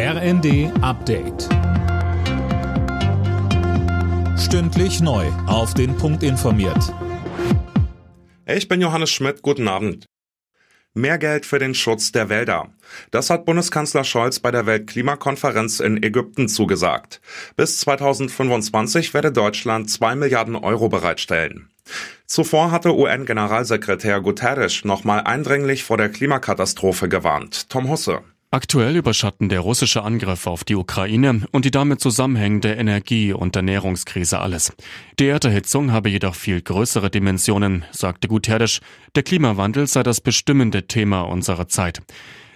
RND Update. Stündlich neu. Auf den Punkt informiert. Ich bin Johannes Schmidt. Guten Abend. Mehr Geld für den Schutz der Wälder. Das hat Bundeskanzler Scholz bei der Weltklimakonferenz in Ägypten zugesagt. Bis 2025 werde Deutschland zwei Milliarden Euro bereitstellen. Zuvor hatte UN-Generalsekretär Guterres nochmal eindringlich vor der Klimakatastrophe gewarnt. Tom Husse. Aktuell überschatten der russische Angriff auf die Ukraine und die damit zusammenhängende Energie- und Ernährungskrise alles. Die Erderhitzung habe jedoch viel größere Dimensionen, sagte Guterres. Der Klimawandel sei das bestimmende Thema unserer Zeit.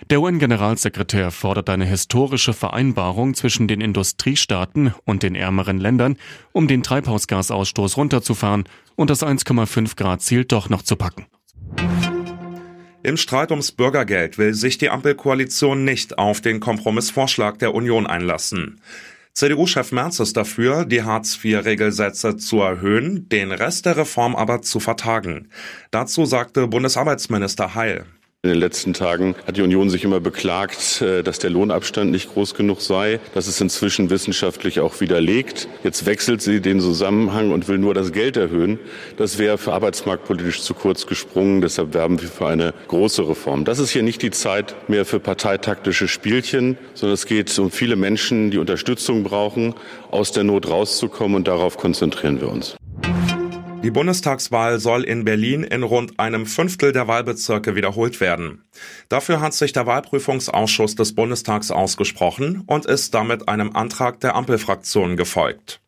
Der UN-Generalsekretär fordert eine historische Vereinbarung zwischen den Industriestaaten und den ärmeren Ländern, um den Treibhausgasausstoß runterzufahren und das 1,5 Grad Ziel doch noch zu packen. Im Streit ums Bürgergeld will sich die Ampelkoalition nicht auf den Kompromissvorschlag der Union einlassen. CDU-Chef Merz ist dafür, die Hartz-IV-Regelsätze zu erhöhen, den Rest der Reform aber zu vertagen. Dazu sagte Bundesarbeitsminister Heil. In den letzten Tagen hat die Union sich immer beklagt, äh, dass der Lohnabstand nicht groß genug sei. Das ist inzwischen wissenschaftlich auch widerlegt. Jetzt wechselt sie den Zusammenhang und will nur das Geld erhöhen. Das wäre für arbeitsmarktpolitisch zu kurz gesprungen. Deshalb werben wir für eine große Reform. Das ist hier nicht die Zeit mehr für parteitaktische Spielchen, sondern es geht um viele Menschen, die Unterstützung brauchen, aus der Not rauszukommen. Und darauf konzentrieren wir uns. Die Bundestagswahl soll in Berlin in rund einem Fünftel der Wahlbezirke wiederholt werden. Dafür hat sich der Wahlprüfungsausschuss des Bundestags ausgesprochen und ist damit einem Antrag der Ampelfraktionen gefolgt.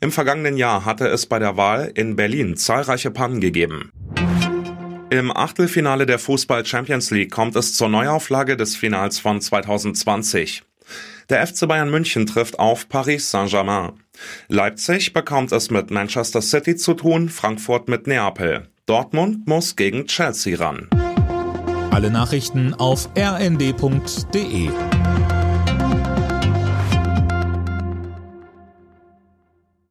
Im vergangenen Jahr hatte es bei der Wahl in Berlin zahlreiche Pannen gegeben. Im Achtelfinale der Fußball Champions League kommt es zur Neuauflage des Finals von 2020. Der FC Bayern München trifft auf Paris Saint-Germain. Leipzig bekommt es mit Manchester City zu tun, Frankfurt mit Neapel. Dortmund muss gegen Chelsea ran. Alle Nachrichten auf rnd.de